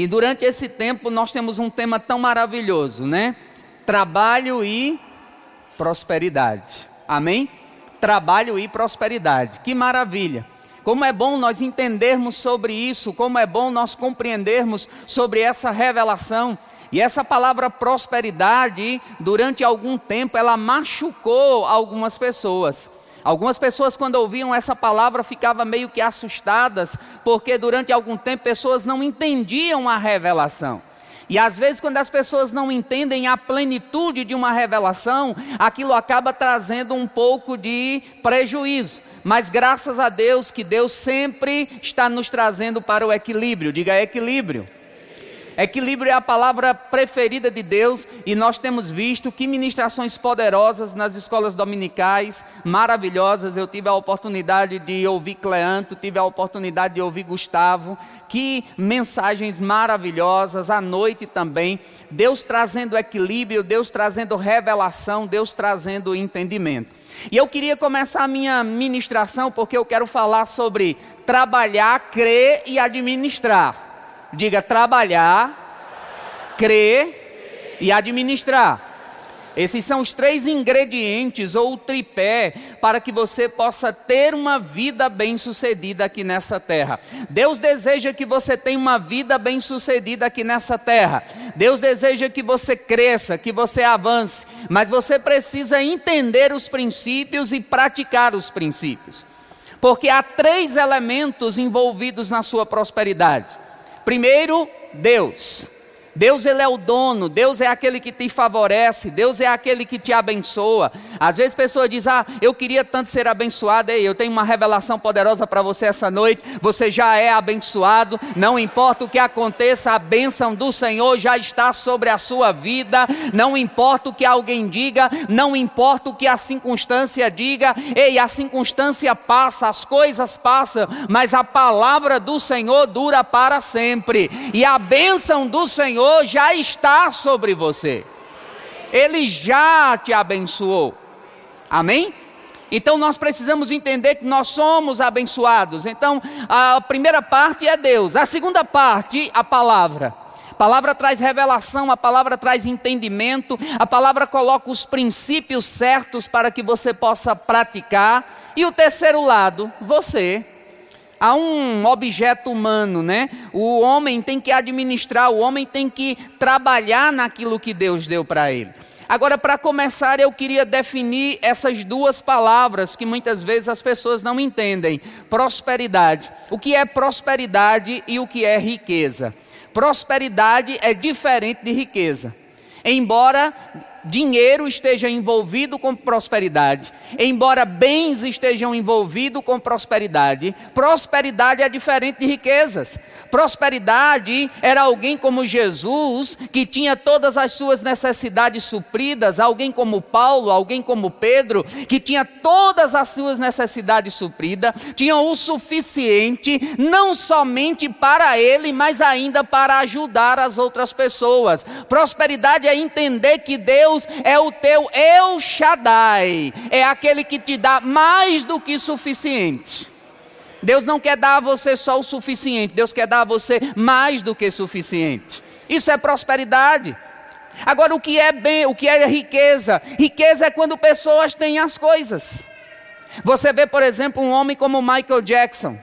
E durante esse tempo nós temos um tema tão maravilhoso, né? Trabalho e prosperidade. Amém? Trabalho e prosperidade. Que maravilha. Como é bom nós entendermos sobre isso, como é bom nós compreendermos sobre essa revelação. E essa palavra prosperidade, durante algum tempo, ela machucou algumas pessoas. Algumas pessoas, quando ouviam essa palavra, ficavam meio que assustadas, porque durante algum tempo pessoas não entendiam a revelação. E às vezes, quando as pessoas não entendem a plenitude de uma revelação, aquilo acaba trazendo um pouco de prejuízo. Mas graças a Deus que Deus sempre está nos trazendo para o equilíbrio. Diga equilíbrio. Equilíbrio é a palavra preferida de Deus e nós temos visto que ministrações poderosas nas escolas dominicais, maravilhosas. Eu tive a oportunidade de ouvir Cleanto, tive a oportunidade de ouvir Gustavo. Que mensagens maravilhosas à noite também. Deus trazendo equilíbrio, Deus trazendo revelação, Deus trazendo entendimento. E eu queria começar a minha ministração porque eu quero falar sobre trabalhar, crer e administrar. Diga trabalhar, crer e administrar. Esses são os três ingredientes ou o tripé para que você possa ter uma vida bem-sucedida aqui nessa terra. Deus deseja que você tenha uma vida bem-sucedida aqui nessa terra. Deus deseja que você cresça, que você avance, mas você precisa entender os princípios e praticar os princípios. Porque há três elementos envolvidos na sua prosperidade. Primeiro, Deus. Deus ele é o dono, Deus é aquele que te favorece, Deus é aquele que te abençoa. Às vezes pessoas dizem: "Ah, eu queria tanto ser abençoado". Ei, eu tenho uma revelação poderosa para você essa noite. Você já é abençoado, não importa o que aconteça, a bênção do Senhor já está sobre a sua vida. Não importa o que alguém diga, não importa o que a circunstância diga. Ei, a circunstância passa, as coisas passam, mas a palavra do Senhor dura para sempre. E a bênção do Senhor Senhor já está sobre você. Ele já te abençoou. Amém? Então nós precisamos entender que nós somos abençoados. Então a primeira parte é Deus, a segunda parte, a palavra. A palavra traz revelação, a palavra traz entendimento, a palavra coloca os princípios certos para que você possa praticar. E o terceiro lado, você há um objeto humano, né? O homem tem que administrar, o homem tem que trabalhar naquilo que Deus deu para ele. Agora, para começar, eu queria definir essas duas palavras que muitas vezes as pessoas não entendem: prosperidade. O que é prosperidade e o que é riqueza? Prosperidade é diferente de riqueza. Embora dinheiro esteja envolvido com prosperidade, embora bens estejam envolvidos com prosperidade, prosperidade é diferente de riquezas. Prosperidade era alguém como Jesus, que tinha todas as suas necessidades supridas, alguém como Paulo, alguém como Pedro, que tinha todas as suas necessidades supridas, tinham o suficiente, não somente para ele, mas ainda para ajudar as outras pessoas. Prosperidade é entender que Deus Deus é o teu El Shaddai, é aquele que te dá mais do que suficiente. Deus não quer dar a você só o suficiente, Deus quer dar a você mais do que suficiente. Isso é prosperidade. Agora, o que é bem, o que é riqueza? Riqueza é quando pessoas têm as coisas. Você vê, por exemplo, um homem como Michael Jackson.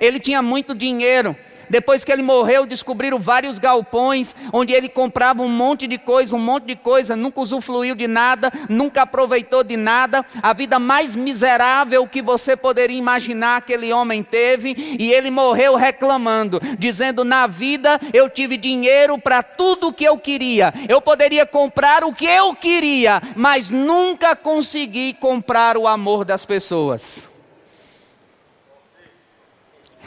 Ele tinha muito dinheiro, depois que ele morreu, descobriram vários galpões onde ele comprava um monte de coisa, um monte de coisa, nunca usufruiu de nada, nunca aproveitou de nada. A vida mais miserável que você poderia imaginar aquele homem teve, e ele morreu reclamando, dizendo: "Na vida eu tive dinheiro para tudo o que eu queria. Eu poderia comprar o que eu queria, mas nunca consegui comprar o amor das pessoas."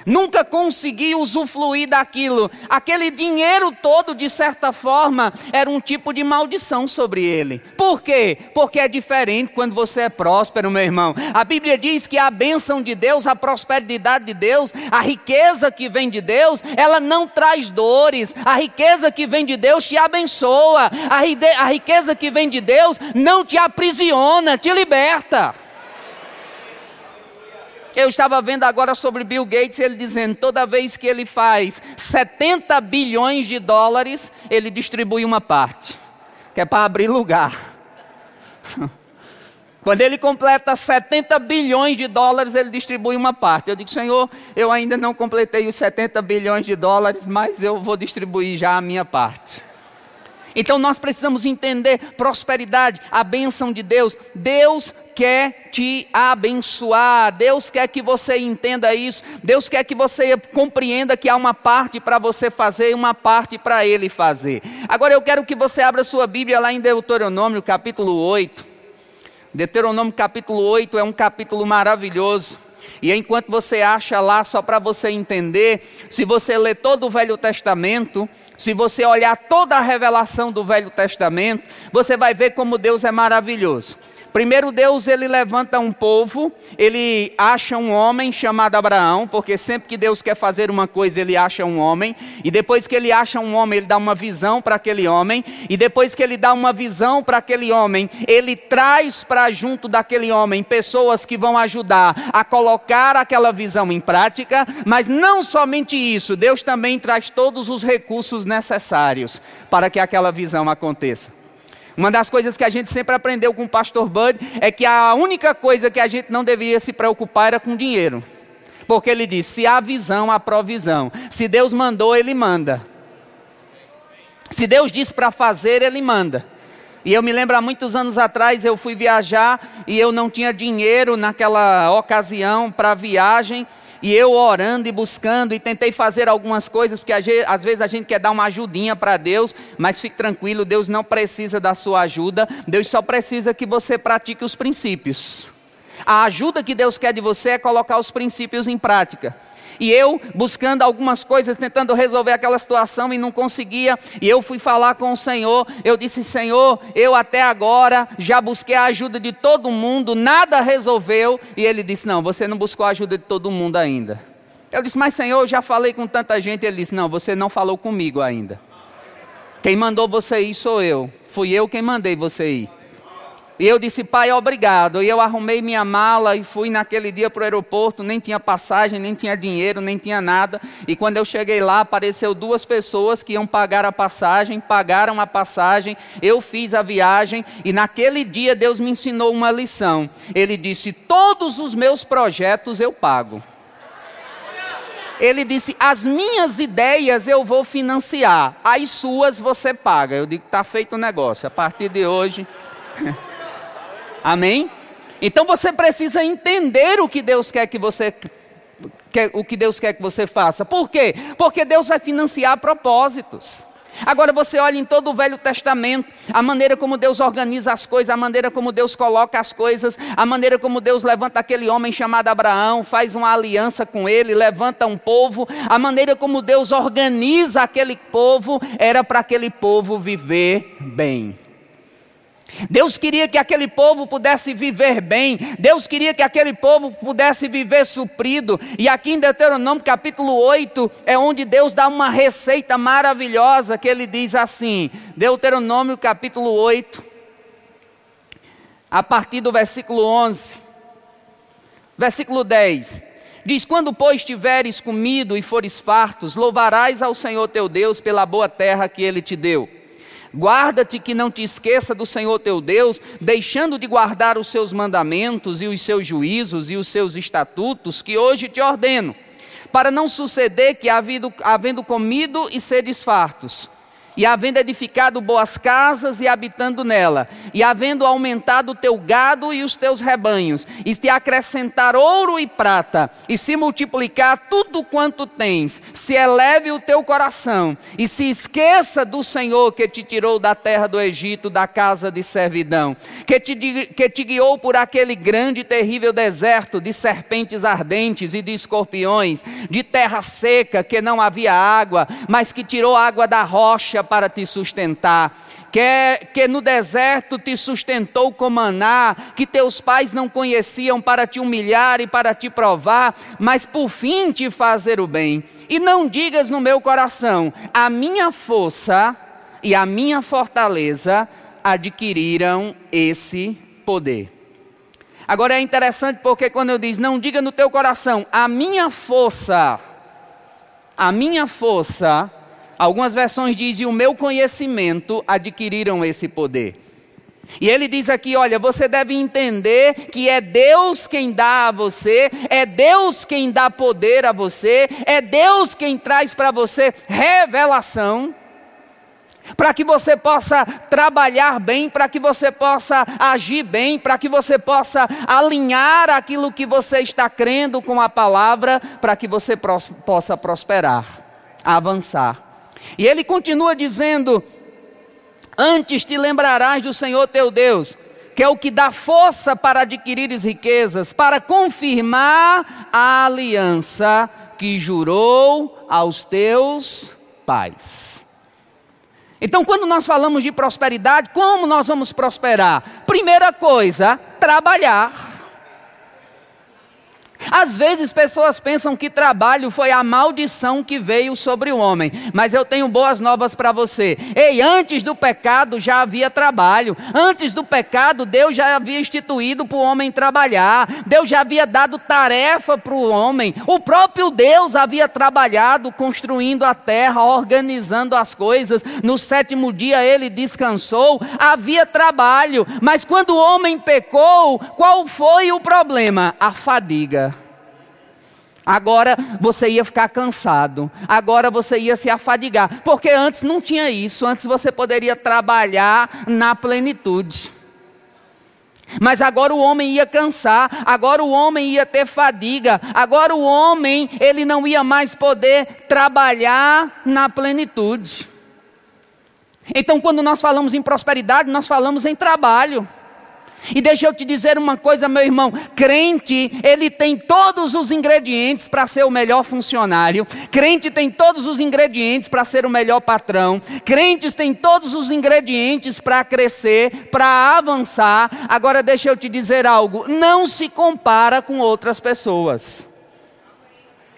Nunca consegui usufruir daquilo. Aquele dinheiro todo, de certa forma, era um tipo de maldição sobre ele. Por quê? Porque é diferente quando você é próspero, meu irmão. A Bíblia diz que a bênção de Deus, a prosperidade de Deus, a riqueza que vem de Deus, ela não traz dores. A riqueza que vem de Deus te abençoa. A riqueza que vem de Deus não te aprisiona, te liberta. Eu estava vendo agora sobre Bill Gates, ele dizendo: toda vez que ele faz 70 bilhões de dólares, ele distribui uma parte, que é para abrir lugar. Quando ele completa 70 bilhões de dólares, ele distribui uma parte. Eu digo, Senhor, eu ainda não completei os 70 bilhões de dólares, mas eu vou distribuir já a minha parte. Então nós precisamos entender prosperidade, a bênção de Deus. Deus quer te abençoar. Deus quer que você entenda isso. Deus quer que você compreenda que há uma parte para você fazer e uma parte para Ele fazer. Agora eu quero que você abra sua Bíblia lá em Deuteronômio, capítulo 8. Deuteronômio capítulo 8 é um capítulo maravilhoso. E enquanto você acha lá, só para você entender, se você ler todo o Velho Testamento, se você olhar toda a revelação do Velho Testamento, você vai ver como Deus é maravilhoso. Primeiro Deus ele levanta um povo, ele acha um homem chamado Abraão, porque sempre que Deus quer fazer uma coisa, ele acha um homem, e depois que ele acha um homem, ele dá uma visão para aquele homem, e depois que ele dá uma visão para aquele homem, ele traz para junto daquele homem pessoas que vão ajudar a colocar aquela visão em prática, mas não somente isso, Deus também traz todos os recursos necessários para que aquela visão aconteça. Uma das coisas que a gente sempre aprendeu com o pastor Bud é que a única coisa que a gente não deveria se preocupar era com dinheiro. Porque ele diz: se há visão, há provisão. Se Deus mandou, ele manda. Se Deus diz para fazer, ele manda. E eu me lembro há muitos anos atrás eu fui viajar e eu não tinha dinheiro naquela ocasião para viagem e eu orando e buscando e tentei fazer algumas coisas, porque às vezes a gente quer dar uma ajudinha para Deus, mas fique tranquilo, Deus não precisa da sua ajuda, Deus só precisa que você pratique os princípios. A ajuda que Deus quer de você é colocar os princípios em prática. E eu buscando algumas coisas, tentando resolver aquela situação e não conseguia. E eu fui falar com o Senhor. Eu disse: Senhor, eu até agora já busquei a ajuda de todo mundo, nada resolveu. E ele disse: Não, você não buscou a ajuda de todo mundo ainda. Eu disse: Mas Senhor, eu já falei com tanta gente. Ele disse: Não, você não falou comigo ainda. Quem mandou você ir sou eu. Fui eu quem mandei você ir. E eu disse, pai, obrigado. E eu arrumei minha mala e fui naquele dia para o aeroporto. Nem tinha passagem, nem tinha dinheiro, nem tinha nada. E quando eu cheguei lá, apareceu duas pessoas que iam pagar a passagem, pagaram a passagem. Eu fiz a viagem e naquele dia Deus me ensinou uma lição. Ele disse: Todos os meus projetos eu pago. Ele disse: As minhas ideias eu vou financiar, as suas você paga. Eu digo: Está feito o negócio. A partir de hoje. Amém? Então você precisa entender o que Deus quer que você quer, o que Deus quer que você faça. Por quê? Porque Deus vai financiar propósitos. Agora você olha em todo o Velho Testamento, a maneira como Deus organiza as coisas, a maneira como Deus coloca as coisas, a maneira como Deus levanta aquele homem chamado Abraão, faz uma aliança com ele, levanta um povo, a maneira como Deus organiza aquele povo, era para aquele povo viver bem. Deus queria que aquele povo pudesse viver bem, Deus queria que aquele povo pudesse viver suprido, e aqui em Deuteronômio capítulo 8 é onde Deus dá uma receita maravilhosa que ele diz assim: Deuteronômio capítulo 8, a partir do versículo 11, versículo 10. Diz: Quando, pois, tiveres comido e fores fartos, louvarás ao Senhor teu Deus pela boa terra que ele te deu. Guarda-te que não te esqueça do Senhor teu Deus, deixando de guardar os seus mandamentos e os seus juízos e os seus estatutos que hoje te ordeno, para não suceder que, havendo comido e seres fartos, e havendo edificado boas casas e habitando nela, e havendo aumentado o teu gado e os teus rebanhos, e te acrescentar ouro e prata, e se multiplicar tudo quanto tens, se eleve o teu coração, e se esqueça do Senhor que te tirou da terra do Egito, da casa de servidão, que te, que te guiou por aquele grande e terrível deserto de serpentes ardentes e de escorpiões, de terra seca que não havia água, mas que tirou água da rocha para te sustentar, que, que no deserto te sustentou com maná, que teus pais não conheciam para te humilhar e para te provar, mas por fim te fazer o bem. E não digas no meu coração: a minha força e a minha fortaleza adquiriram esse poder. Agora é interessante porque quando eu diz, não diga no teu coração, a minha força, a minha força, algumas versões dizem, o meu conhecimento adquiriram esse poder. E ele diz aqui: olha, você deve entender que é Deus quem dá a você, é Deus quem dá poder a você, é Deus quem traz para você revelação para que você possa trabalhar bem, para que você possa agir bem, para que você possa alinhar aquilo que você está crendo com a palavra, para que você possa prosperar, avançar. E ele continua dizendo: Antes te lembrarás do Senhor teu Deus, que é o que dá força para adquirires riquezas, para confirmar a aliança que jurou aos teus pais. Então, quando nós falamos de prosperidade, como nós vamos prosperar? Primeira coisa, trabalhar. Às vezes pessoas pensam que trabalho foi a maldição que veio sobre o homem, mas eu tenho boas novas para você. Ei, antes do pecado já havia trabalho. Antes do pecado, Deus já havia instituído para o homem trabalhar. Deus já havia dado tarefa para o homem. O próprio Deus havia trabalhado construindo a terra, organizando as coisas. No sétimo dia ele descansou. Havia trabalho, mas quando o homem pecou, qual foi o problema? A fadiga. Agora você ia ficar cansado, agora você ia se afadigar, porque antes não tinha isso, antes você poderia trabalhar na plenitude. Mas agora o homem ia cansar, agora o homem ia ter fadiga, agora o homem ele não ia mais poder trabalhar na plenitude. Então, quando nós falamos em prosperidade, nós falamos em trabalho. E deixa eu te dizer uma coisa, meu irmão: crente, ele tem todos os ingredientes para ser o melhor funcionário, crente tem todos os ingredientes para ser o melhor patrão, crentes têm todos os ingredientes para crescer, para avançar. Agora, deixa eu te dizer algo: não se compara com outras pessoas.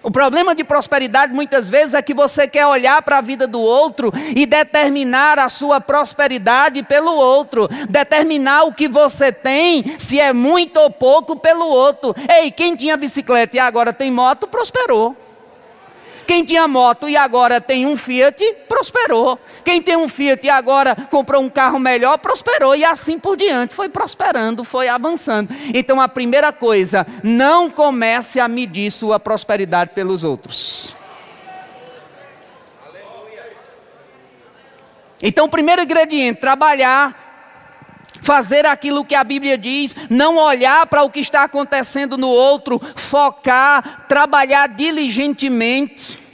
O problema de prosperidade muitas vezes é que você quer olhar para a vida do outro e determinar a sua prosperidade pelo outro, determinar o que você tem, se é muito ou pouco, pelo outro. Ei, quem tinha bicicleta e agora tem moto, prosperou. Quem tinha moto e agora tem um Fiat, prosperou. Quem tem um Fiat e agora comprou um carro melhor, prosperou. E assim por diante, foi prosperando, foi avançando. Então a primeira coisa, não comece a medir sua prosperidade pelos outros. Então, o primeiro ingrediente, trabalhar fazer aquilo que a Bíblia diz, não olhar para o que está acontecendo no outro, focar, trabalhar diligentemente.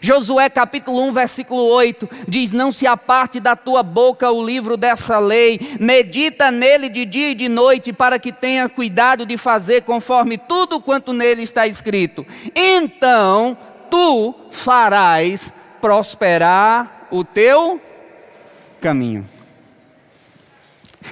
Josué capítulo 1, versículo 8 diz: Não se aparte da tua boca o livro dessa lei, medita nele de dia e de noite, para que tenha cuidado de fazer conforme tudo quanto nele está escrito. Então tu farás prosperar o teu caminho.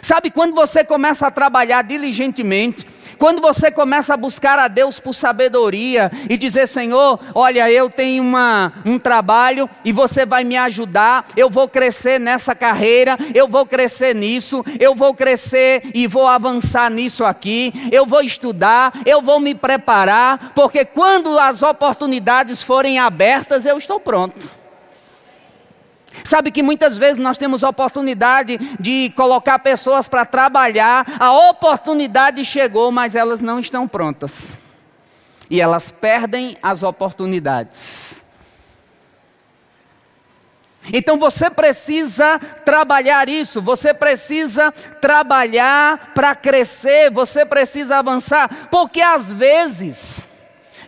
Sabe quando você começa a trabalhar diligentemente, quando você começa a buscar a Deus por sabedoria e dizer: Senhor, olha, eu tenho uma, um trabalho e você vai me ajudar, eu vou crescer nessa carreira, eu vou crescer nisso, eu vou crescer e vou avançar nisso aqui, eu vou estudar, eu vou me preparar, porque quando as oportunidades forem abertas, eu estou pronto. Sabe que muitas vezes nós temos oportunidade de colocar pessoas para trabalhar, a oportunidade chegou, mas elas não estão prontas. E elas perdem as oportunidades. Então você precisa trabalhar isso, você precisa trabalhar para crescer, você precisa avançar, porque às vezes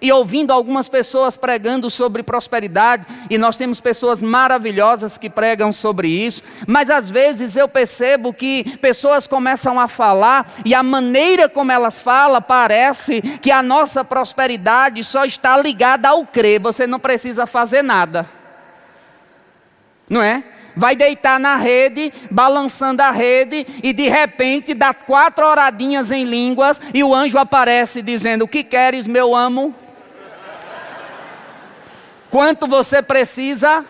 e ouvindo algumas pessoas pregando sobre prosperidade, e nós temos pessoas maravilhosas que pregam sobre isso, mas às vezes eu percebo que pessoas começam a falar e a maneira como elas falam parece que a nossa prosperidade só está ligada ao crer, você não precisa fazer nada. Não é? vai deitar na rede, balançando a rede, e de repente dá quatro horadinhas em línguas, e o anjo aparece dizendo: O que queres, meu amo? Quanto você precisa?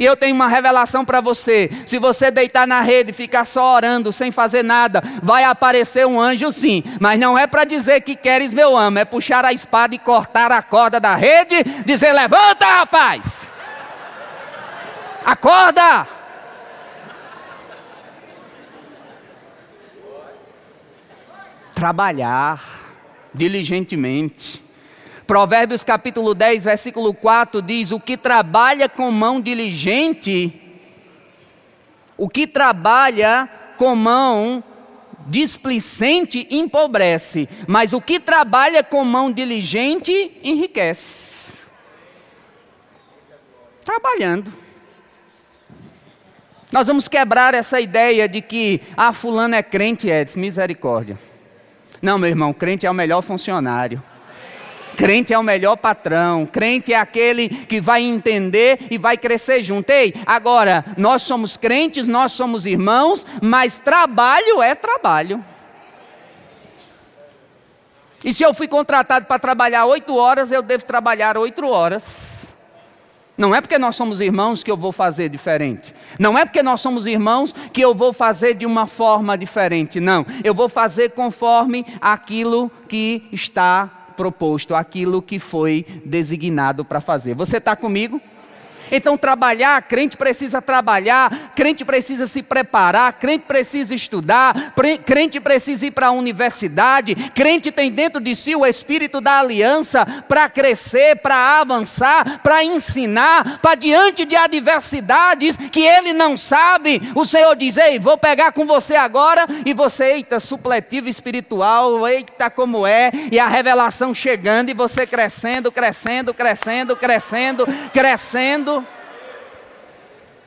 E eu tenho uma revelação para você: se você deitar na rede e ficar só orando, sem fazer nada, vai aparecer um anjo sim. Mas não é para dizer que queres meu amo, é puxar a espada e cortar a corda da rede, dizer: levanta, rapaz! Acorda! Trabalhar diligentemente. Provérbios capítulo 10, versículo 4 diz: O que trabalha com mão diligente, o que trabalha com mão displicente empobrece, mas o que trabalha com mão diligente enriquece. Trabalhando. Nós vamos quebrar essa ideia de que, ah, fulano é crente, Edson, misericórdia. Não, meu irmão, crente é o melhor funcionário. Crente é o melhor patrão, crente é aquele que vai entender e vai crescer junto. Ei, agora, nós somos crentes, nós somos irmãos, mas trabalho é trabalho. E se eu fui contratado para trabalhar oito horas, eu devo trabalhar oito horas. Não é porque nós somos irmãos que eu vou fazer diferente. Não é porque nós somos irmãos que eu vou fazer de uma forma diferente. Não. Eu vou fazer conforme aquilo que está proposto, aquilo que foi designado para fazer. Você está comigo? Então, trabalhar, crente precisa trabalhar, crente precisa se preparar, crente precisa estudar, crente precisa ir para a universidade, crente tem dentro de si o espírito da aliança para crescer, para avançar, para ensinar, para diante de adversidades que ele não sabe, o Senhor diz: Ei, vou pegar com você agora, e você, eita, supletivo espiritual, eita, como é, e a revelação chegando, e você crescendo, crescendo, crescendo, crescendo, crescendo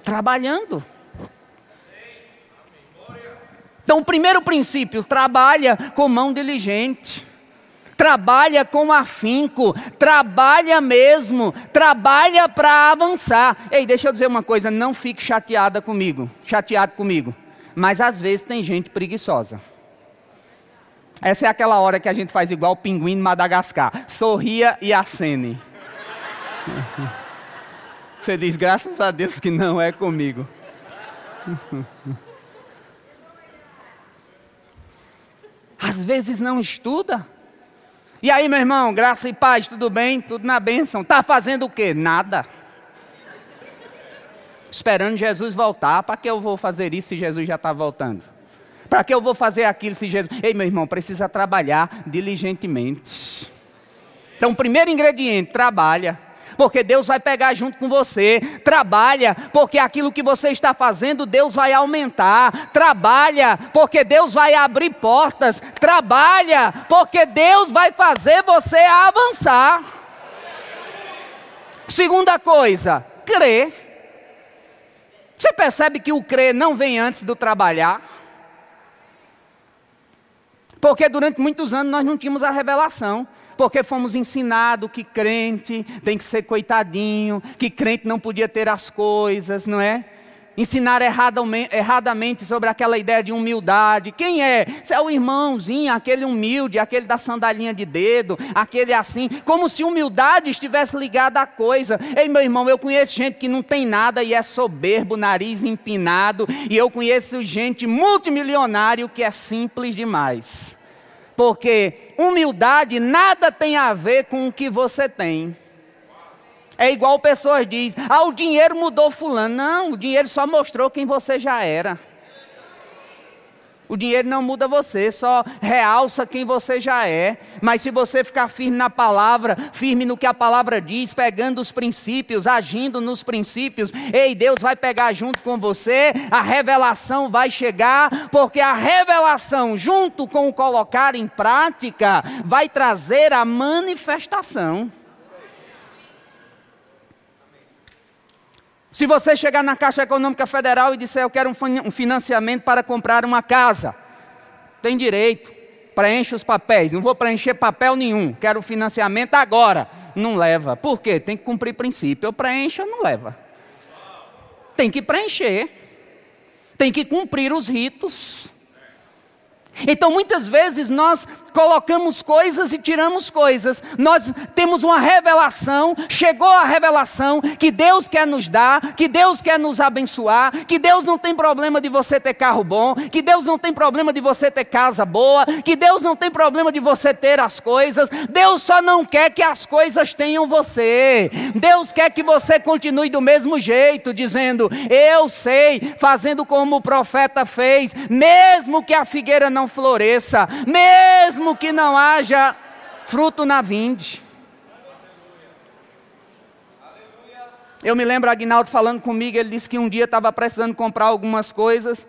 trabalhando. Então, o primeiro princípio, trabalha com mão diligente. Trabalha com afinco, trabalha mesmo, trabalha para avançar. Ei, deixa eu dizer uma coisa, não fique chateada comigo, chateado comigo. Mas às vezes tem gente preguiçosa. Essa é aquela hora que a gente faz igual o pinguim de Madagascar. Sorria e acene. Você diz, graças a Deus que não é comigo. Às vezes não estuda. E aí, meu irmão, graça e paz, tudo bem? Tudo na bênção. Está fazendo o quê? Nada. Esperando Jesus voltar. Para que eu vou fazer isso se Jesus já está voltando? Para que eu vou fazer aquilo se Jesus. Ei, meu irmão, precisa trabalhar diligentemente. Então, primeiro ingrediente, trabalha porque Deus vai pegar junto com você. Trabalha, porque aquilo que você está fazendo, Deus vai aumentar. Trabalha, porque Deus vai abrir portas. Trabalha, porque Deus vai fazer você avançar. Segunda coisa, crer. Você percebe que o crer não vem antes do trabalhar? Porque durante muitos anos nós não tínhamos a revelação porque fomos ensinados que crente tem que ser coitadinho, que crente não podia ter as coisas, não é? Ensinar erradamente sobre aquela ideia de humildade. Quem é? Você é o irmãozinho, aquele humilde, aquele da sandalinha de dedo, aquele assim, como se humildade estivesse ligada à coisa. Ei, meu irmão, eu conheço gente que não tem nada e é soberbo, nariz empinado, e eu conheço gente multimilionário que é simples demais. Porque humildade nada tem a ver com o que você tem. É igual pessoas dizem: ah, o dinheiro mudou fulano. Não, o dinheiro só mostrou quem você já era. O dinheiro não muda você, só realça quem você já é. Mas se você ficar firme na palavra, firme no que a palavra diz, pegando os princípios, agindo nos princípios, ei, Deus vai pegar junto com você, a revelação vai chegar, porque a revelação, junto com o colocar em prática, vai trazer a manifestação. Se você chegar na Caixa Econômica Federal e disser eu quero um financiamento para comprar uma casa, tem direito, preenche os papéis. Não vou preencher papel nenhum, quero financiamento agora. Não leva. Por quê? Tem que cumprir princípio. Eu preencho, não leva. Tem que preencher. Tem que cumprir os ritos. Então muitas vezes nós colocamos coisas e tiramos coisas. Nós temos uma revelação, chegou a revelação que Deus quer nos dar, que Deus quer nos abençoar, que Deus não tem problema de você ter carro bom, que Deus não tem problema de você ter casa boa, que Deus não tem problema de você ter as coisas. Deus só não quer que as coisas tenham você. Deus quer que você continue do mesmo jeito, dizendo: "Eu sei", fazendo como o profeta fez, mesmo que a figueira não floresça, mesmo mesmo que não haja fruto na vinde. Eu me lembro Agnaldo falando comigo, ele disse que um dia estava precisando comprar algumas coisas,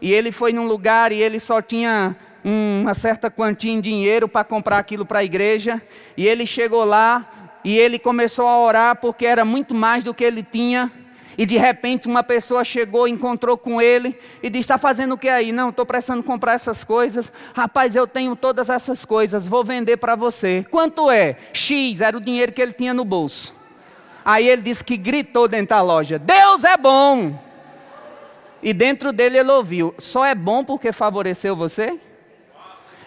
e ele foi num lugar e ele só tinha uma certa quantia em dinheiro para comprar aquilo para a igreja, e ele chegou lá e ele começou a orar porque era muito mais do que ele tinha. E de repente uma pessoa chegou, encontrou com ele e disse: Está fazendo o que aí? Não, estou precisando comprar essas coisas. Rapaz, eu tenho todas essas coisas, vou vender para você. Quanto é? X, era o dinheiro que ele tinha no bolso. Aí ele disse que gritou dentro da loja: Deus é bom! E dentro dele ele ouviu: Só é bom porque favoreceu você?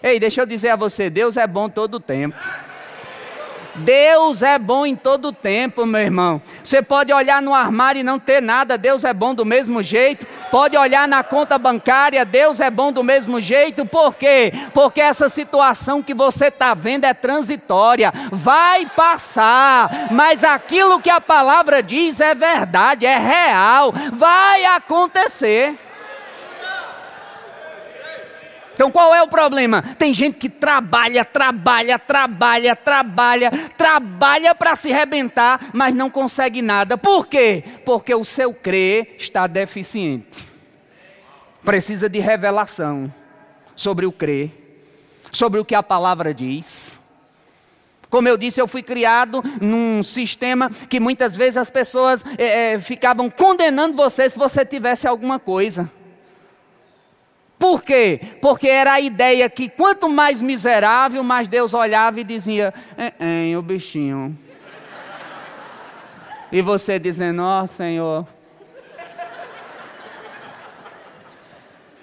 Ei, deixa eu dizer a você: Deus é bom todo o tempo. Deus é bom em todo tempo, meu irmão. Você pode olhar no armário e não ter nada, Deus é bom do mesmo jeito. Pode olhar na conta bancária, Deus é bom do mesmo jeito. Por quê? Porque essa situação que você está vendo é transitória, vai passar, mas aquilo que a palavra diz é verdade, é real, vai acontecer. Então qual é o problema? Tem gente que trabalha, trabalha, trabalha, trabalha, trabalha para se rebentar, mas não consegue nada. Por quê? Porque o seu crer está deficiente. Precisa de revelação sobre o crer, sobre o que a palavra diz. Como eu disse, eu fui criado num sistema que muitas vezes as pessoas é, é, ficavam condenando você se você tivesse alguma coisa. Por quê? Porque era a ideia que quanto mais miserável, mais Deus olhava e dizia: é, é, o bichinho. E você dizendo: Ó oh, Senhor.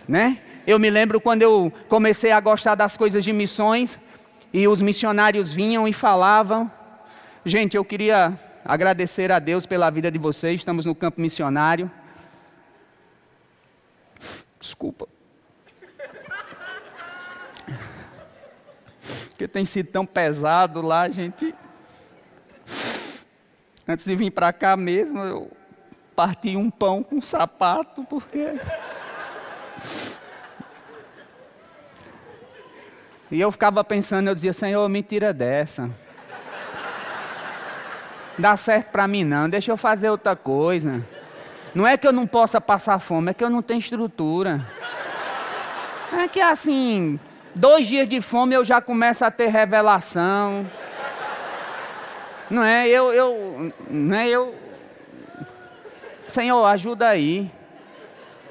Né? Eu me lembro quando eu comecei a gostar das coisas de missões e os missionários vinham e falavam. Gente, eu queria agradecer a Deus pela vida de vocês. Estamos no campo missionário. Desculpa. Porque tem sido tão pesado lá, a gente. Antes de vir para cá mesmo, eu parti um pão com um sapato, porque. E eu ficava pensando, eu dizia, Senhor, me tira dessa. Dá certo para mim não, deixa eu fazer outra coisa. Não é que eu não possa passar fome, é que eu não tenho estrutura. É que assim, Dois dias de fome eu já começo a ter revelação. Não é? Eu, eu, não é? Eu. Senhor, ajuda aí.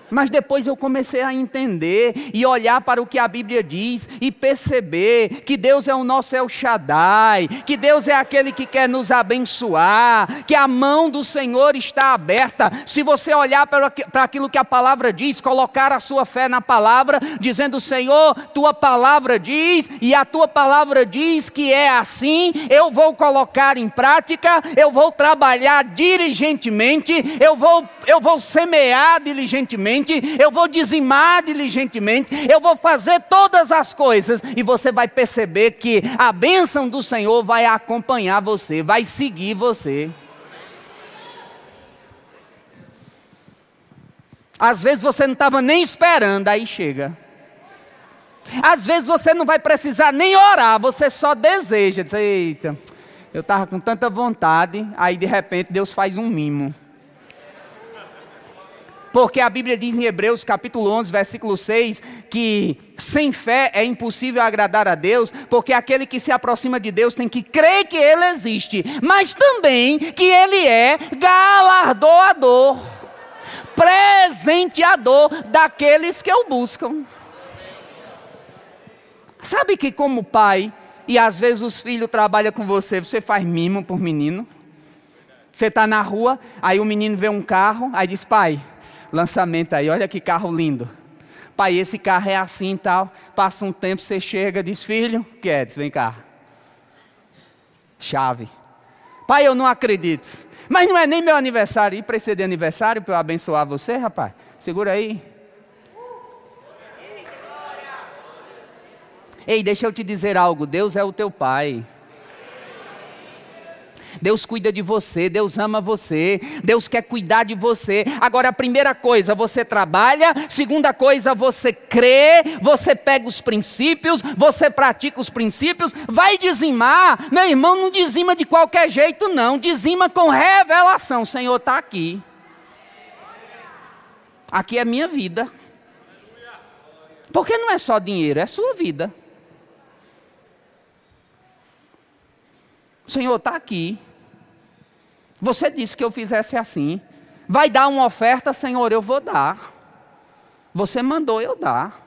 Mas depois eu comecei a entender e olhar para o que a Bíblia diz e perceber que Deus é o nosso El Shaddai, que Deus é aquele que quer nos abençoar, que a mão do Senhor está aberta. Se você olhar para, aquilo que a palavra diz, colocar a sua fé na palavra, dizendo: Senhor, tua palavra diz, e a tua palavra diz que é assim, eu vou colocar em prática, eu vou trabalhar diligentemente, eu vou, eu vou semear diligentemente diligentemente, eu vou dizimar diligentemente, eu vou fazer todas as coisas, e você vai perceber que a bênção do Senhor vai acompanhar você, vai seguir você. Às vezes você não estava nem esperando, aí chega. Às vezes você não vai precisar nem orar, você só deseja. Diz, Eita, eu estava com tanta vontade, aí de repente Deus faz um mimo. Porque a Bíblia diz em Hebreus capítulo 11, versículo 6, que sem fé é impossível agradar a Deus, porque aquele que se aproxima de Deus tem que crer que Ele existe, mas também que Ele é galardoador, presenteador daqueles que o buscam. Sabe que como pai, e às vezes os filhos trabalham com você, você faz mimo por menino. Você está na rua, aí o menino vê um carro, aí diz, pai, lançamento aí, olha que carro lindo. Pai, esse carro é assim e tal. Passa um tempo, você chega, diz: Filho, queres? Vem cá. Chave. Pai, eu não acredito. Mas não é nem meu aniversário. E esse de aniversário, para eu abençoar você, rapaz? Segura aí. Ei, deixa eu te dizer algo: Deus é o teu Pai. Deus cuida de você, Deus ama você, Deus quer cuidar de você. Agora, a primeira coisa, você trabalha, segunda coisa, você crê, você pega os princípios, você pratica os princípios, vai dizimar. Meu irmão, não dizima de qualquer jeito, não, dizima com revelação. O Senhor está aqui. Aqui é minha vida. Porque não é só dinheiro, é sua vida. Senhor está aqui. Você disse que eu fizesse assim. Vai dar uma oferta, Senhor, eu vou dar. Você mandou eu dar.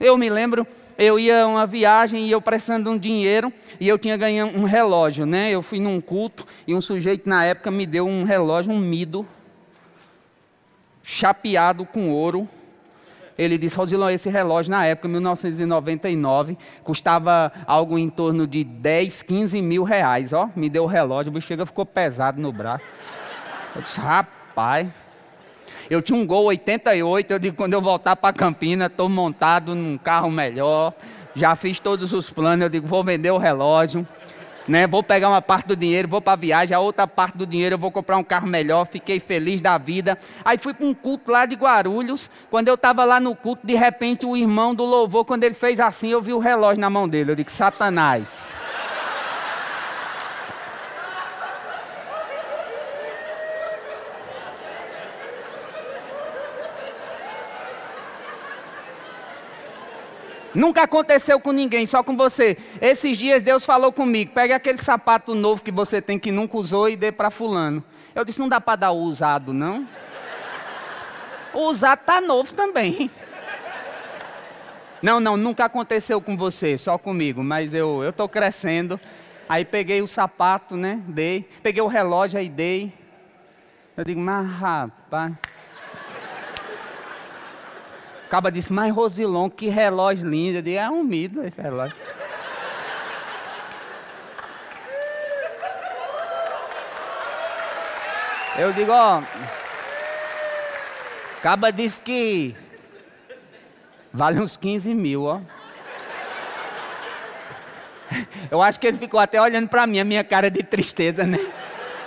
Eu me lembro, eu ia uma viagem e eu prestando um dinheiro e eu tinha ganhado um relógio, né? Eu fui num culto e um sujeito na época me deu um relógio, um mido, chapeado com ouro ele disse, Rosilão, esse relógio na época, 1999, custava algo em torno de 10, 15 mil reais. Ó, me deu o relógio, o bicho ficou pesado no braço. Eu disse, rapaz. Eu tinha um Gol 88, eu digo, quando eu voltar para Campina, estou montado num carro melhor, já fiz todos os planos, eu digo, vou vender o relógio né? Vou pegar uma parte do dinheiro, vou para a viagem, a outra parte do dinheiro eu vou comprar um carro melhor. Fiquei feliz da vida. Aí fui para um culto lá de Guarulhos. Quando eu estava lá no culto, de repente o irmão do louvor, quando ele fez assim, eu vi o relógio na mão dele. Eu disse: Satanás. Nunca aconteceu com ninguém, só com você. Esses dias Deus falou comigo: pegue aquele sapato novo que você tem que nunca usou e dê para fulano. Eu disse: não dá para dar o usado, não. O usado está novo também. Não, não, nunca aconteceu com você, só comigo, mas eu estou crescendo. Aí peguei o sapato, né? Dei. Peguei o relógio, aí dei. Eu digo, mas rapaz. Acaba disse, mas Rosilon, que relógio lindo. Eu digo, é um mido esse relógio. Eu digo, ó. Acaba disse que vale uns 15 mil, ó. Eu acho que ele ficou até olhando para mim, a minha cara de tristeza, né?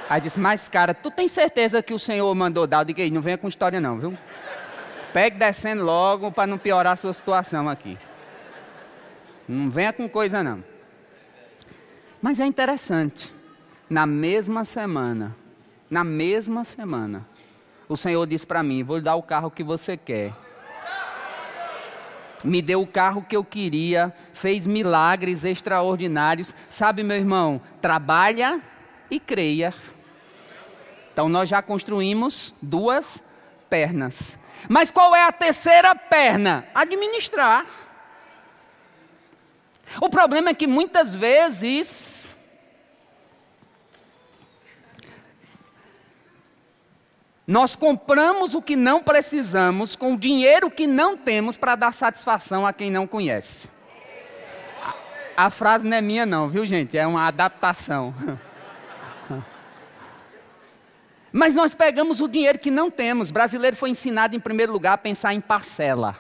Aí disse, mas cara, tu tem certeza que o Senhor mandou dar? Eu digo, não venha com história não, viu? Pegue descendo logo para não piorar a sua situação aqui. Não venha com coisa não. Mas é interessante. Na mesma semana, na mesma semana, o Senhor disse para mim: Vou lhe dar o carro que você quer. Me deu o carro que eu queria, fez milagres extraordinários. Sabe, meu irmão, trabalha e creia. Então nós já construímos duas pernas. Mas qual é a terceira perna? Administrar. O problema é que muitas vezes nós compramos o que não precisamos com o dinheiro que não temos para dar satisfação a quem não conhece. A, a frase não é minha não, viu gente? É uma adaptação. Mas nós pegamos o dinheiro que não temos. Brasileiro foi ensinado, em primeiro lugar, a pensar em parcela.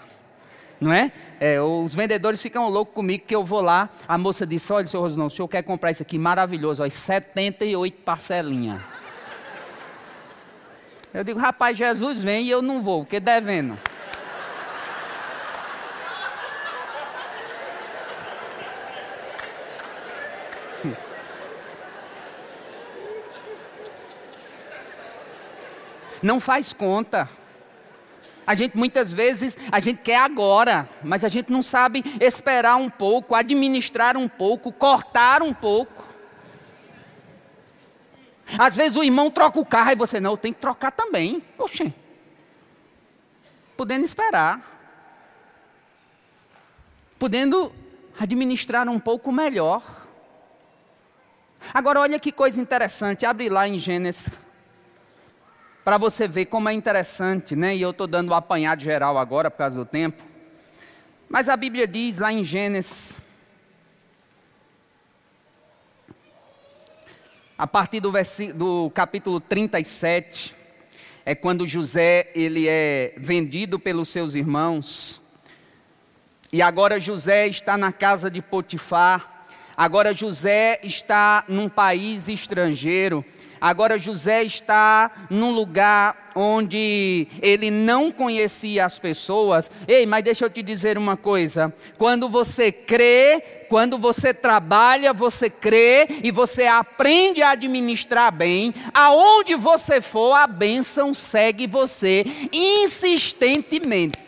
Não é? é os vendedores ficam loucos comigo que eu vou lá. A moça disse: Olha, senhor Rosnão, o senhor quer comprar isso aqui maravilhoso, ó, 78 parcelinhas. Eu digo: Rapaz, Jesus vem e eu não vou, porque devendo. Não faz conta. A gente muitas vezes, a gente quer agora, mas a gente não sabe esperar um pouco, administrar um pouco, cortar um pouco. Às vezes o irmão troca o carro e você, não, tenho que trocar também. Oxê. Podendo esperar. Podendo administrar um pouco melhor. Agora olha que coisa interessante, abre lá em Gênesis Para você ver como é interessante, né? E eu estou dando o um apanhado geral agora por causa do tempo. Mas a Bíblia diz lá em Gênesis, a partir do, do capítulo 37, é quando José ele é vendido pelos seus irmãos. E agora José está na casa de Potifar. Agora José está num país estrangeiro. Agora José está num lugar onde ele não conhecia as pessoas. Ei, mas deixa eu te dizer uma coisa: quando você crê, quando você trabalha, você crê e você aprende a administrar bem, aonde você for, a bênção segue você insistentemente.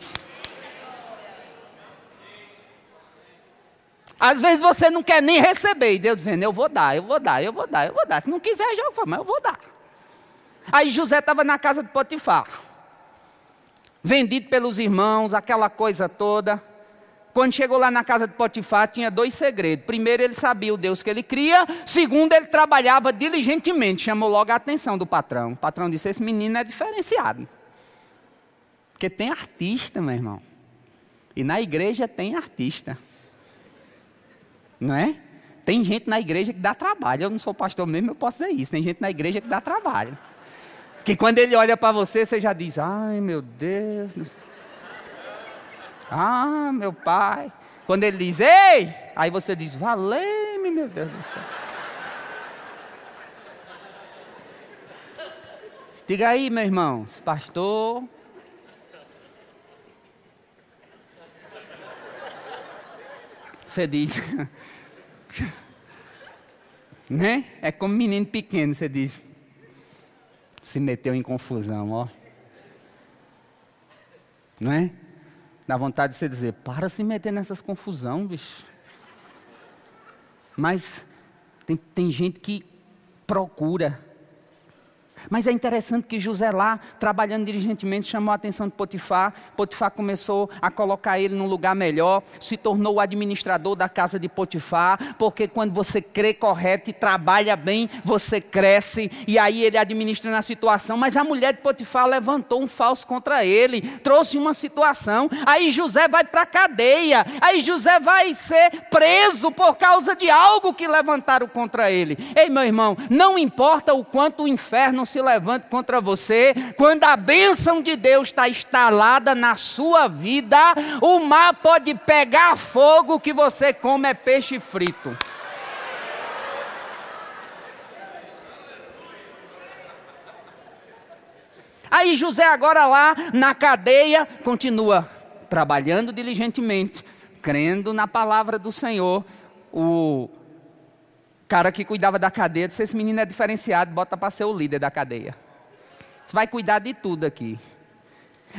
Às vezes você não quer nem receber, e Deus dizendo, eu vou dar, eu vou dar, eu vou dar, eu vou dar. Se não quiser, já vou, mas eu vou dar. Aí José estava na casa de Potifar, vendido pelos irmãos, aquela coisa toda. Quando chegou lá na casa de Potifar, tinha dois segredos. Primeiro, ele sabia o Deus que ele cria. Segundo, ele trabalhava diligentemente. Chamou logo a atenção do patrão. O patrão disse: Esse menino é diferenciado. Porque tem artista, meu irmão. E na igreja tem artista. Não é? Tem gente na igreja que dá trabalho. Eu não sou pastor mesmo, eu posso dizer isso. Tem gente na igreja que dá trabalho. Que quando ele olha para você, você já diz: Ai, meu Deus. Ah, meu pai. Quando ele diz: Ei! Aí você diz: Valeu-me, meu Deus do céu. Diga aí, meu irmão, pastor. Você diz. né? É como menino pequeno, você diz. Se meteu em confusão, ó. Não é? Dá vontade de você dizer, para se meter nessas confusão, bicho. Mas tem, tem gente que procura mas é interessante que José lá, trabalhando diligentemente, chamou a atenção de Potifar. Potifar começou a colocar ele num lugar melhor, se tornou o administrador da casa de Potifar, porque quando você crê correto e trabalha bem, você cresce, e aí ele administra na situação. Mas a mulher de Potifar levantou um falso contra ele, trouxe uma situação. Aí José vai para a cadeia, aí José vai ser preso por causa de algo que levantaram contra ele. Ei, meu irmão, não importa o quanto o inferno se levante contra você, quando a bênção de Deus está instalada na sua vida, o mar pode pegar fogo que você come é peixe frito. Aí José agora lá na cadeia continua trabalhando diligentemente, crendo na palavra do Senhor. O cara que cuidava da cadeia disse: Esse menino é diferenciado, bota para ser o líder da cadeia. Você vai cuidar de tudo aqui.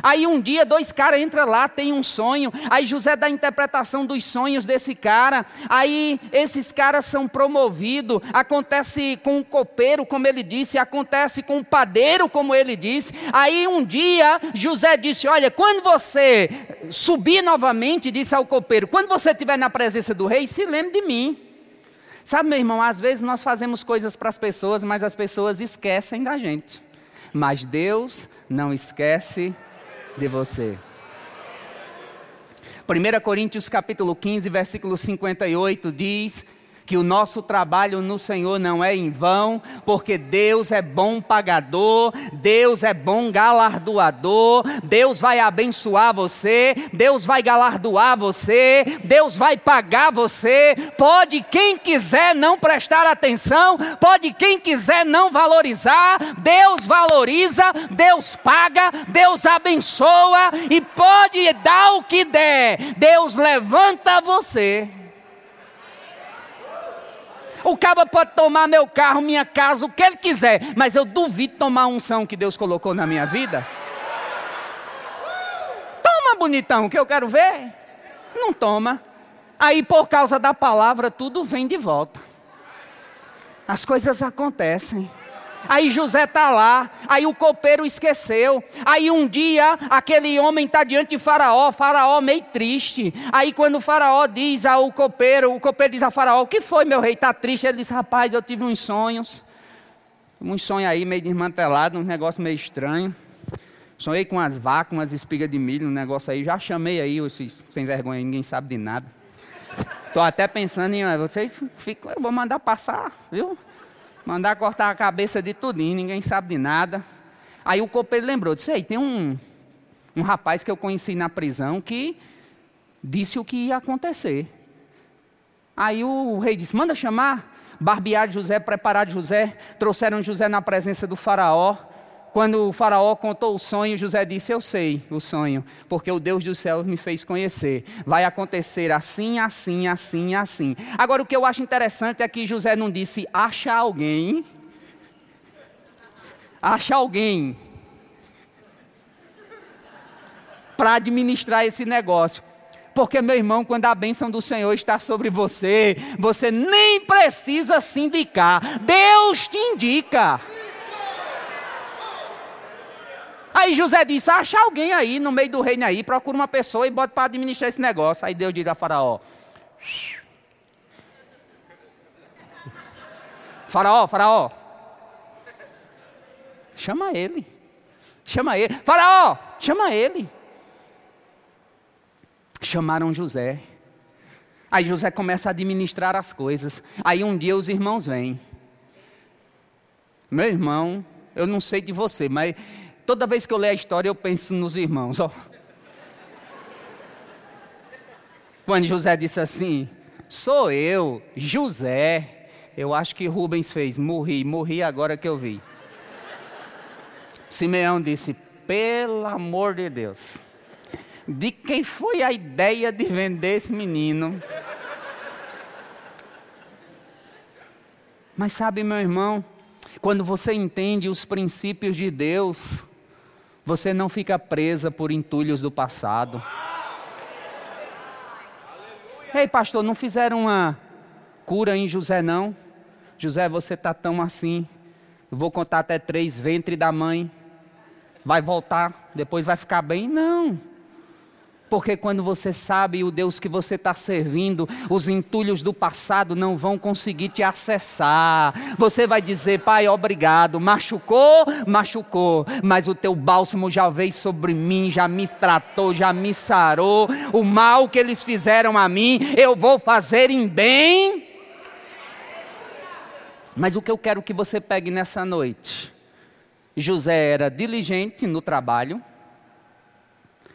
Aí um dia dois caras entram lá, tem um sonho. Aí José dá a interpretação dos sonhos desse cara. Aí esses caras são promovidos. Acontece com o copeiro, como ele disse, acontece com o padeiro, como ele disse. Aí um dia José disse: Olha, quando você subir novamente, disse ao copeiro, quando você estiver na presença do rei, se lembre de mim. Sabe, meu irmão, às vezes nós fazemos coisas para as pessoas, mas as pessoas esquecem da gente. Mas Deus não esquece de você. 1 Coríntios capítulo 15, versículo 58 diz: que o nosso trabalho no Senhor não é em vão, porque Deus é bom pagador, Deus é bom galardoador, Deus vai abençoar você, Deus vai galardoar você, Deus vai pagar você. Pode quem quiser não prestar atenção, pode quem quiser não valorizar, Deus valoriza, Deus paga, Deus abençoa e pode dar o que der, Deus levanta você. O cabo pode tomar meu carro, minha casa, o que ele quiser, mas eu duvido tomar a unção que Deus colocou na minha vida. Toma, bonitão, que eu quero ver. Não toma. Aí, por causa da palavra, tudo vem de volta. As coisas acontecem. Aí José está lá, aí o copeiro esqueceu. Aí um dia aquele homem está diante de Faraó, Faraó meio triste. Aí quando Faraó diz ao copeiro, o copeiro diz a Faraó: O que foi, meu rei? Está triste? Ele diz: Rapaz, eu tive uns sonhos. Um sonho aí meio desmantelado, um negócio meio estranho. Sonhei com as vacas, umas espigas de milho, um negócio aí. Já chamei aí esses sem vergonha, ninguém sabe de nada. Estou até pensando em vocês ficam, eu vou mandar passar, viu? Mandar cortar a cabeça de tudinho, ninguém sabe de nada. Aí o copeiro lembrou, disse, ei, tem um, um rapaz que eu conheci na prisão que disse o que ia acontecer. Aí o rei disse, manda chamar, barbear José, preparar José, trouxeram José na presença do faraó. Quando o faraó contou o sonho, José disse: Eu sei o sonho, porque o Deus dos céus me fez conhecer. Vai acontecer assim, assim, assim, assim. Agora, o que eu acho interessante é que José não disse: Acha alguém. Acha alguém. Para administrar esse negócio. Porque, meu irmão, quando a bênção do Senhor está sobre você, você nem precisa se indicar. Deus te indica. Aí José disse: acha alguém aí no meio do reino aí, procura uma pessoa e bota para administrar esse negócio. Aí Deus diz a Faraó: Faraó, Faraó, chama ele, chama ele, Faraó, chama ele. Chamaram José. Aí José começa a administrar as coisas. Aí um dia os irmãos vêm. Meu irmão, eu não sei de você, mas Toda vez que eu leio a história, eu penso nos irmãos. Ó. Quando José disse assim: Sou eu, José. Eu acho que Rubens fez: Morri, morri agora que eu vi. Simeão disse: Pelo amor de Deus, de quem foi a ideia de vender esse menino? Mas sabe, meu irmão, quando você entende os princípios de Deus, você não fica presa por entulhos do passado. Ei, pastor, não fizeram uma cura em José, não? José, você está tão assim. Eu vou contar até três, ventre da mãe. Vai voltar, depois vai ficar bem? Não. Porque quando você sabe o Deus que você está servindo, os entulhos do passado não vão conseguir te acessar. Você vai dizer, Pai, obrigado. Machucou, machucou. Mas o teu bálsamo já veio sobre mim, já me tratou, já me sarou. O mal que eles fizeram a mim, eu vou fazer em bem. Mas o que eu quero que você pegue nessa noite. José era diligente no trabalho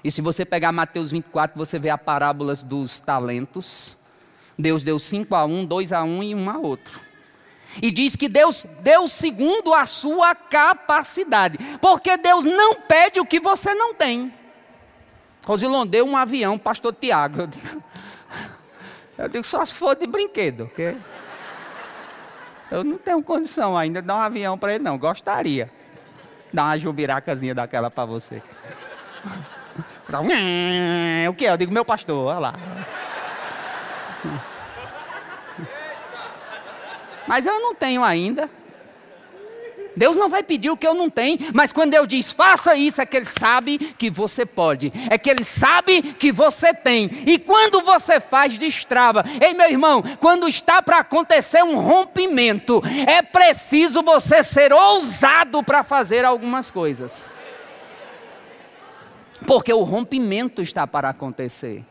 e se você pegar Mateus 24, você vê a parábolas dos talentos. Deus deu cinco a um, dois a um e um a outro. E diz que Deus deu segundo a sua capacidade. Porque Deus não pede o que você não tem. Rosilon deu um avião, pastor Tiago. Eu digo, eu digo só se for de brinquedo. Okay? Eu não tenho condição ainda de dar um avião para ele, não. Gostaria. Dar uma jubiracazinha daquela para você. O que é? Eu digo, meu pastor, olha lá. Mas eu não tenho ainda. Deus não vai pedir o que eu não tenho, mas quando Deus diz faça isso, é que Ele sabe que você pode, é que Ele sabe que você tem, e quando você faz, destrava. Ei, meu irmão, quando está para acontecer um rompimento, é preciso você ser ousado para fazer algumas coisas porque o rompimento está para acontecer.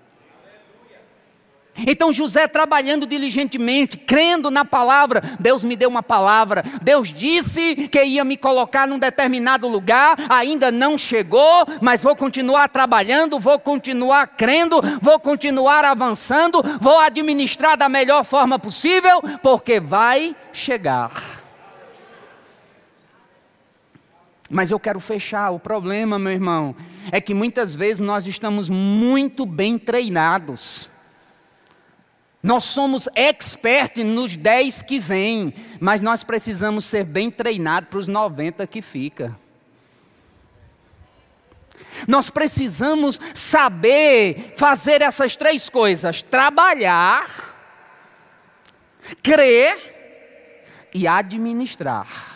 Então José trabalhando diligentemente, crendo na palavra, Deus me deu uma palavra, Deus disse que ia me colocar num determinado lugar, ainda não chegou, mas vou continuar trabalhando, vou continuar crendo, vou continuar avançando, vou administrar da melhor forma possível, porque vai chegar. Mas eu quero fechar. O problema, meu irmão, é que muitas vezes nós estamos muito bem treinados. Nós somos expertos nos 10 que vêm, mas nós precisamos ser bem treinados para os 90 que fica. Nós precisamos saber fazer essas três coisas: trabalhar, crer e administrar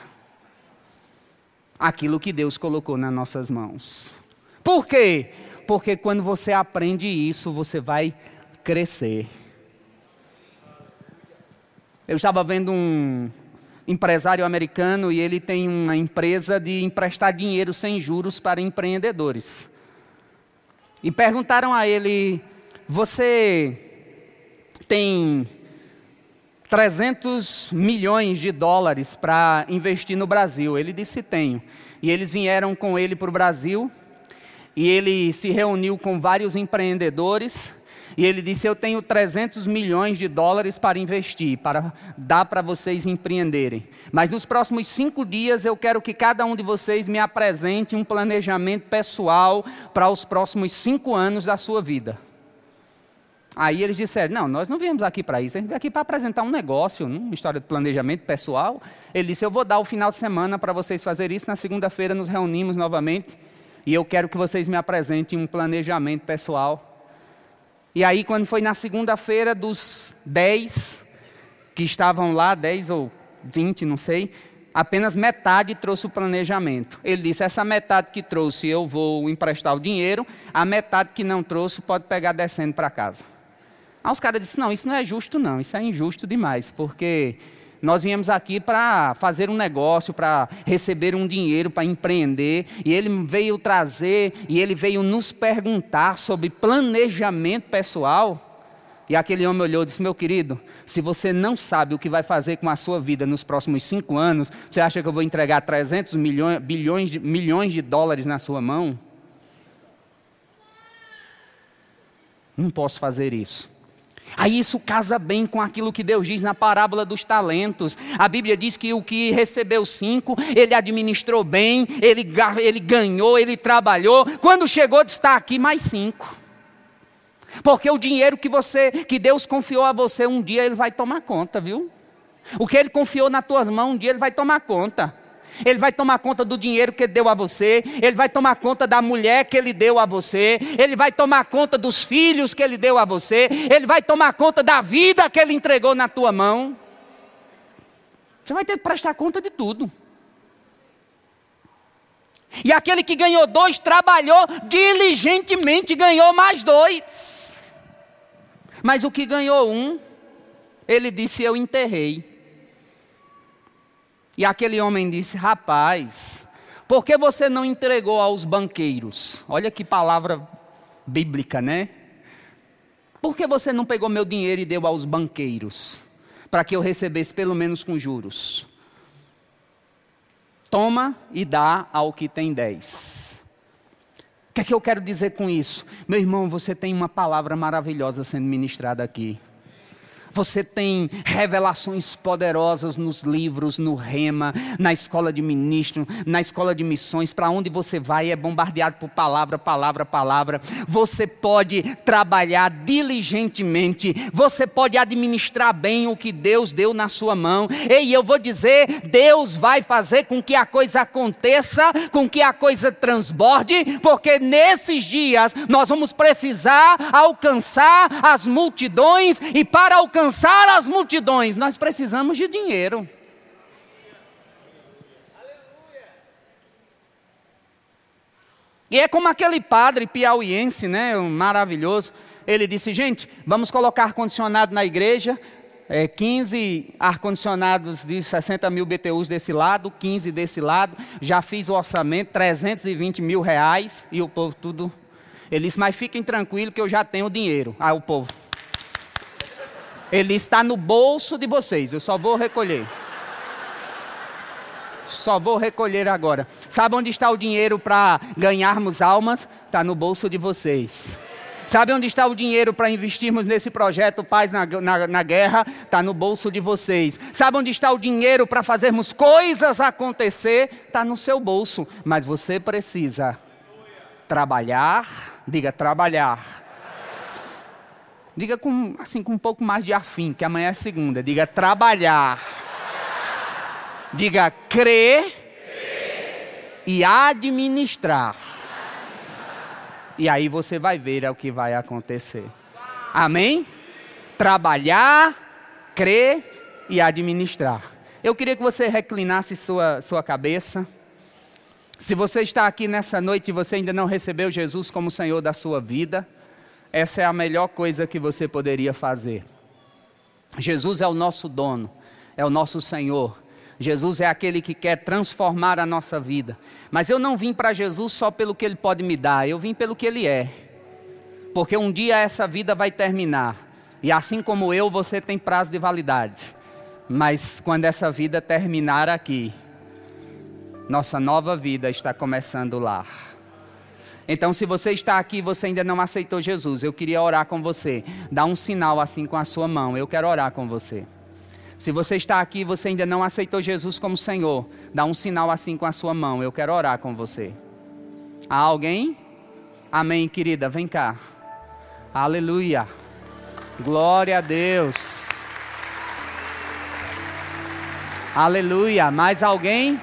aquilo que Deus colocou nas nossas mãos. Por quê? Porque quando você aprende isso, você vai crescer. Eu estava vendo um empresário americano e ele tem uma empresa de emprestar dinheiro sem juros para empreendedores. E perguntaram a ele: Você tem 300 milhões de dólares para investir no Brasil? Ele disse: Tenho. E eles vieram com ele para o Brasil e ele se reuniu com vários empreendedores e ele disse: Eu tenho 300 milhões de dólares para investir, para dar para vocês empreenderem. Mas nos próximos cinco dias eu quero que cada um de vocês me apresente um planejamento pessoal para os próximos cinco anos da sua vida. Aí eles disseram: Não, nós não viemos aqui para isso, a gente veio aqui para apresentar um negócio, uma história de planejamento pessoal. Ele disse: Eu vou dar o final de semana para vocês fazerem isso. Na segunda-feira nos reunimos novamente e eu quero que vocês me apresentem um planejamento pessoal e aí, quando foi na segunda-feira, dos 10 que estavam lá, 10 ou 20, não sei, apenas metade trouxe o planejamento. Ele disse: essa metade que trouxe eu vou emprestar o dinheiro, a metade que não trouxe pode pegar descendo para casa. Aí os caras disseram: não, isso não é justo, não, isso é injusto demais, porque nós viemos aqui para fazer um negócio, para receber um dinheiro, para empreender. E ele veio trazer, e ele veio nos perguntar sobre planejamento pessoal. E aquele homem olhou e disse: Meu querido, se você não sabe o que vai fazer com a sua vida nos próximos cinco anos, você acha que eu vou entregar 300 milhões, bilhões de, milhões de dólares na sua mão? Não posso fazer isso. Aí isso casa bem com aquilo que Deus diz na parábola dos talentos. A Bíblia diz que o que recebeu cinco, ele administrou bem, ele, ele ganhou, ele trabalhou. Quando chegou, está aqui mais cinco. Porque o dinheiro que você, que Deus confiou a você, um dia ele vai tomar conta, viu? O que ele confiou nas tuas mãos, um dia ele vai tomar conta. Ele vai tomar conta do dinheiro que ele deu a você, ele vai tomar conta da mulher que ele deu a você, ele vai tomar conta dos filhos que ele deu a você, ele vai tomar conta da vida que ele entregou na tua mão. Você vai ter que prestar conta de tudo. E aquele que ganhou dois trabalhou diligentemente, ganhou mais dois. Mas o que ganhou um, ele disse: Eu enterrei. E aquele homem disse: Rapaz, por que você não entregou aos banqueiros? Olha que palavra bíblica, né? Por que você não pegou meu dinheiro e deu aos banqueiros? Para que eu recebesse pelo menos com juros. Toma e dá ao que tem dez. O que é que eu quero dizer com isso? Meu irmão, você tem uma palavra maravilhosa sendo ministrada aqui. Você tem revelações poderosas nos livros, no rema, na escola de ministro, na escola de missões. Para onde você vai é bombardeado por palavra, palavra, palavra. Você pode trabalhar diligentemente. Você pode administrar bem o que Deus deu na sua mão. E eu vou dizer: Deus vai fazer com que a coisa aconteça, com que a coisa transborde, porque nesses dias nós vamos precisar alcançar as multidões e para alcançar alcançar as multidões, nós precisamos de dinheiro. E é como aquele padre piauiense, né, maravilhoso. Ele disse: gente, vamos colocar ar-condicionado na igreja. É, 15 ar-condicionados de 60 mil BTUs desse lado, 15 desse lado. Já fiz o orçamento, 320 mil reais. E o povo tudo. Ele disse: mas fiquem tranquilos que eu já tenho dinheiro. Aí o povo. Ele está no bolso de vocês, eu só vou recolher. Só vou recolher agora. Sabe onde está o dinheiro para ganharmos almas? Está no bolso de vocês. Sabe onde está o dinheiro para investirmos nesse projeto Paz na, na, na Guerra? Está no bolso de vocês. Sabe onde está o dinheiro para fazermos coisas acontecer? Está no seu bolso. Mas você precisa trabalhar, diga trabalhar Diga com, assim, com um pouco mais de afim, que amanhã é segunda. Diga trabalhar. Diga crer, e administrar. E aí você vai ver o que vai acontecer. Amém? Trabalhar, crer e administrar. Eu queria que você reclinasse sua, sua cabeça. Se você está aqui nessa noite e você ainda não recebeu Jesus como Senhor da sua vida, essa é a melhor coisa que você poderia fazer. Jesus é o nosso dono, é o nosso Senhor. Jesus é aquele que quer transformar a nossa vida. Mas eu não vim para Jesus só pelo que Ele pode me dar, eu vim pelo que Ele é. Porque um dia essa vida vai terminar. E assim como eu, você tem prazo de validade. Mas quando essa vida terminar aqui, nossa nova vida está começando lá. Então, se você está aqui e você ainda não aceitou Jesus, eu queria orar com você. Dá um sinal assim com a sua mão. Eu quero orar com você. Se você está aqui e você ainda não aceitou Jesus como Senhor, dá um sinal assim com a sua mão. Eu quero orar com você. Há alguém? Amém, querida. Vem cá. Aleluia. Glória a Deus. Aleluia. Mais alguém?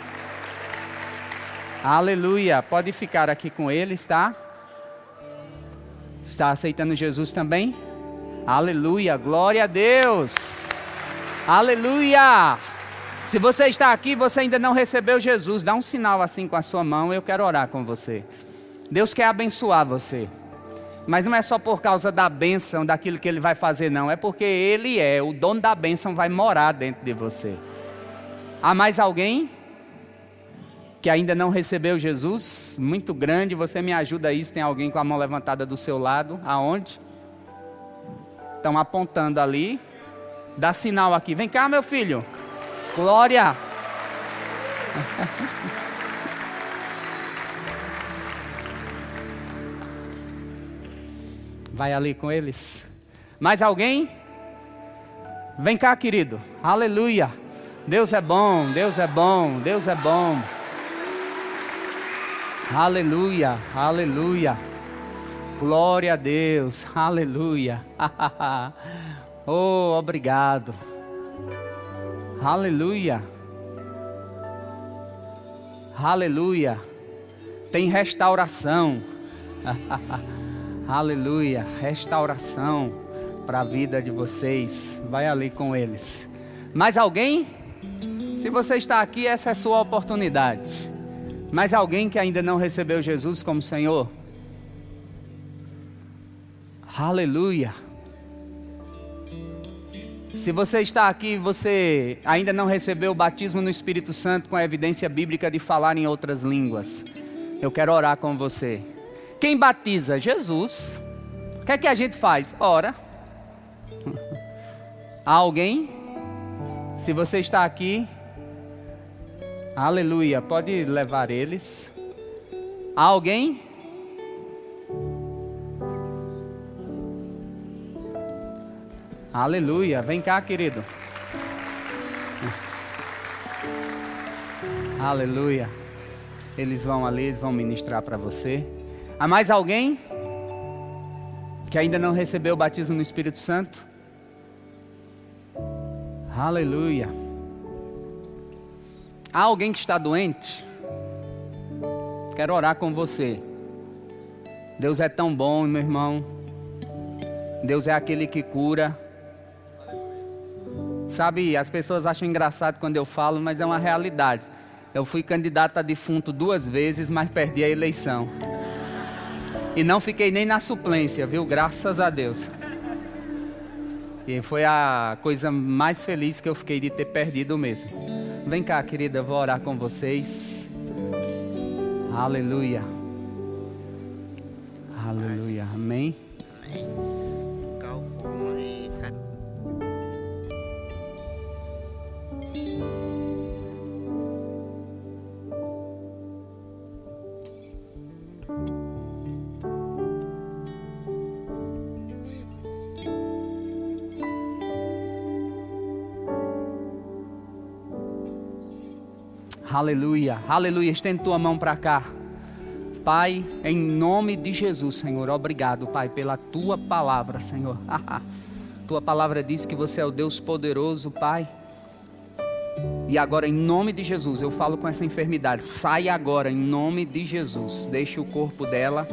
Aleluia. Pode ficar aqui com eles, tá? Está aceitando Jesus também? Aleluia. Glória a Deus. Aleluia. Se você está aqui, você ainda não recebeu Jesus, dá um sinal assim com a sua mão, eu quero orar com você. Deus quer abençoar você. Mas não é só por causa da bênção, daquilo que ele vai fazer, não. É porque ele é, o dono da bênção vai morar dentro de você. Há mais alguém? Que ainda não recebeu Jesus, muito grande, você me ajuda aí se tem alguém com a mão levantada do seu lado, aonde? Estão apontando ali. Dá sinal aqui. Vem cá, meu filho. Glória. Vai ali com eles. Mais alguém? Vem cá, querido. Aleluia. Deus é bom, Deus é bom, Deus é bom. Aleluia, aleluia. Glória a Deus, aleluia. oh, obrigado. Aleluia. Aleluia. Tem restauração. aleluia. Restauração para a vida de vocês. Vai ali com eles. Mais alguém? Se você está aqui, essa é a sua oportunidade. Mas alguém que ainda não recebeu Jesus como Senhor? Aleluia. Se você está aqui e você ainda não recebeu o batismo no Espírito Santo com a evidência bíblica de falar em outras línguas, eu quero orar com você. Quem batiza? Jesus. O que é que a gente faz? Ora. Alguém? Se você está aqui Aleluia. Pode levar eles. Alguém? Aleluia. Vem cá, querido. Aleluia. Eles vão ali, eles vão ministrar para você. Há mais alguém que ainda não recebeu o batismo no Espírito Santo? Aleluia. Há alguém que está doente? Quero orar com você. Deus é tão bom, meu irmão. Deus é aquele que cura. Sabe, as pessoas acham engraçado quando eu falo, mas é uma realidade. Eu fui candidato a defunto duas vezes, mas perdi a eleição. E não fiquei nem na suplência, viu? Graças a Deus. E foi a coisa mais feliz que eu fiquei de ter perdido mesmo. Vem cá, querida, vou orar com vocês. Aleluia. Aleluia. Amém. Aleluia, aleluia. Estende tua mão para cá. Pai, em nome de Jesus, Senhor, obrigado, Pai, pela tua palavra, Senhor. tua palavra diz que você é o Deus poderoso, Pai. E agora, em nome de Jesus, eu falo com essa enfermidade. Sai agora, em nome de Jesus. Deixe o corpo dela.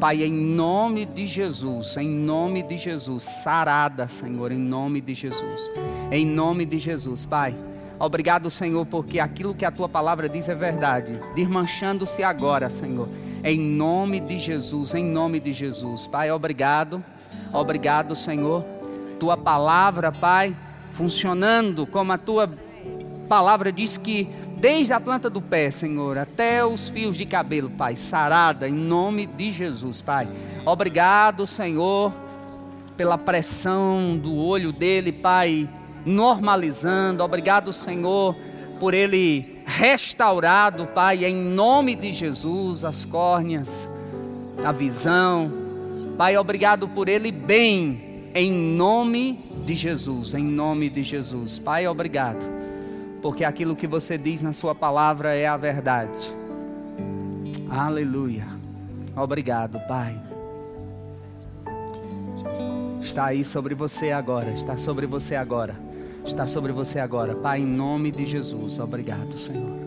Pai, em nome de Jesus, em nome de Jesus, sarada, Senhor, em nome de Jesus. Em nome de Jesus, Pai. Obrigado, Senhor, porque aquilo que a tua palavra diz é verdade. Desmanchando-se agora, Senhor. Em nome de Jesus, em nome de Jesus. Pai, obrigado. Obrigado, Senhor. Tua palavra, Pai, funcionando como a tua palavra diz que desde a planta do pé, Senhor, até os fios de cabelo, Pai, sarada em nome de Jesus, Pai. Obrigado, Senhor, pela pressão do olho dele, Pai, normalizando. Obrigado, Senhor, por ele restaurado, Pai, em nome de Jesus, as córneas, a visão. Pai, obrigado por ele bem, em nome de Jesus, em nome de Jesus. Pai, obrigado, porque aquilo que você diz na Sua palavra é a verdade. Aleluia. Obrigado, Pai. Está aí sobre você agora, está sobre você agora, está sobre você agora, Pai, em nome de Jesus. Obrigado, Senhor.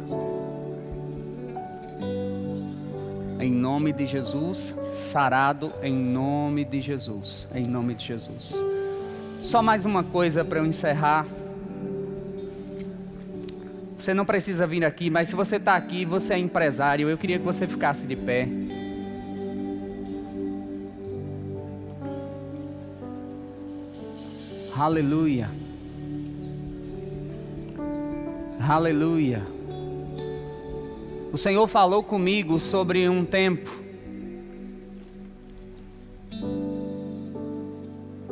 Em nome de Jesus, sarado em nome de Jesus, em nome de Jesus. Só mais uma coisa para eu encerrar. Você não precisa vir aqui, mas se você está aqui, você é empresário, eu queria que você ficasse de pé. Aleluia. Aleluia. O Senhor falou comigo sobre um tempo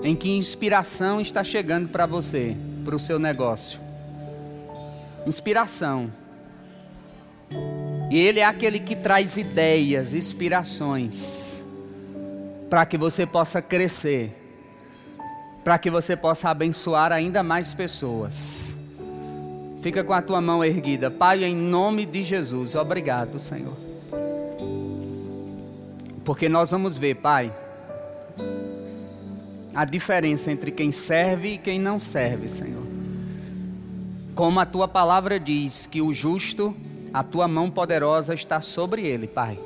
em que inspiração está chegando para você, para o seu negócio. Inspiração. E Ele é aquele que traz ideias, inspirações, para que você possa crescer, para que você possa abençoar ainda mais pessoas. Fica com a tua mão erguida, Pai, em nome de Jesus, obrigado, Senhor. Porque nós vamos ver, Pai a diferença entre quem serve e quem não serve, Senhor. Como a tua palavra diz que o justo, a tua mão poderosa está sobre ele, Pai.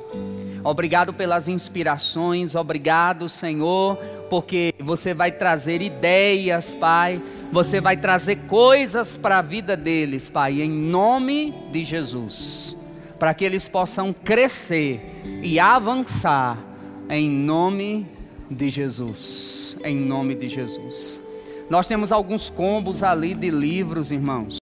Obrigado pelas inspirações, obrigado, Senhor, porque você vai trazer ideias, Pai. Você vai trazer coisas para a vida deles, Pai, em nome de Jesus, para que eles possam crescer e avançar em nome de Jesus em nome de Jesus. Nós temos alguns combos ali de livros, irmãos.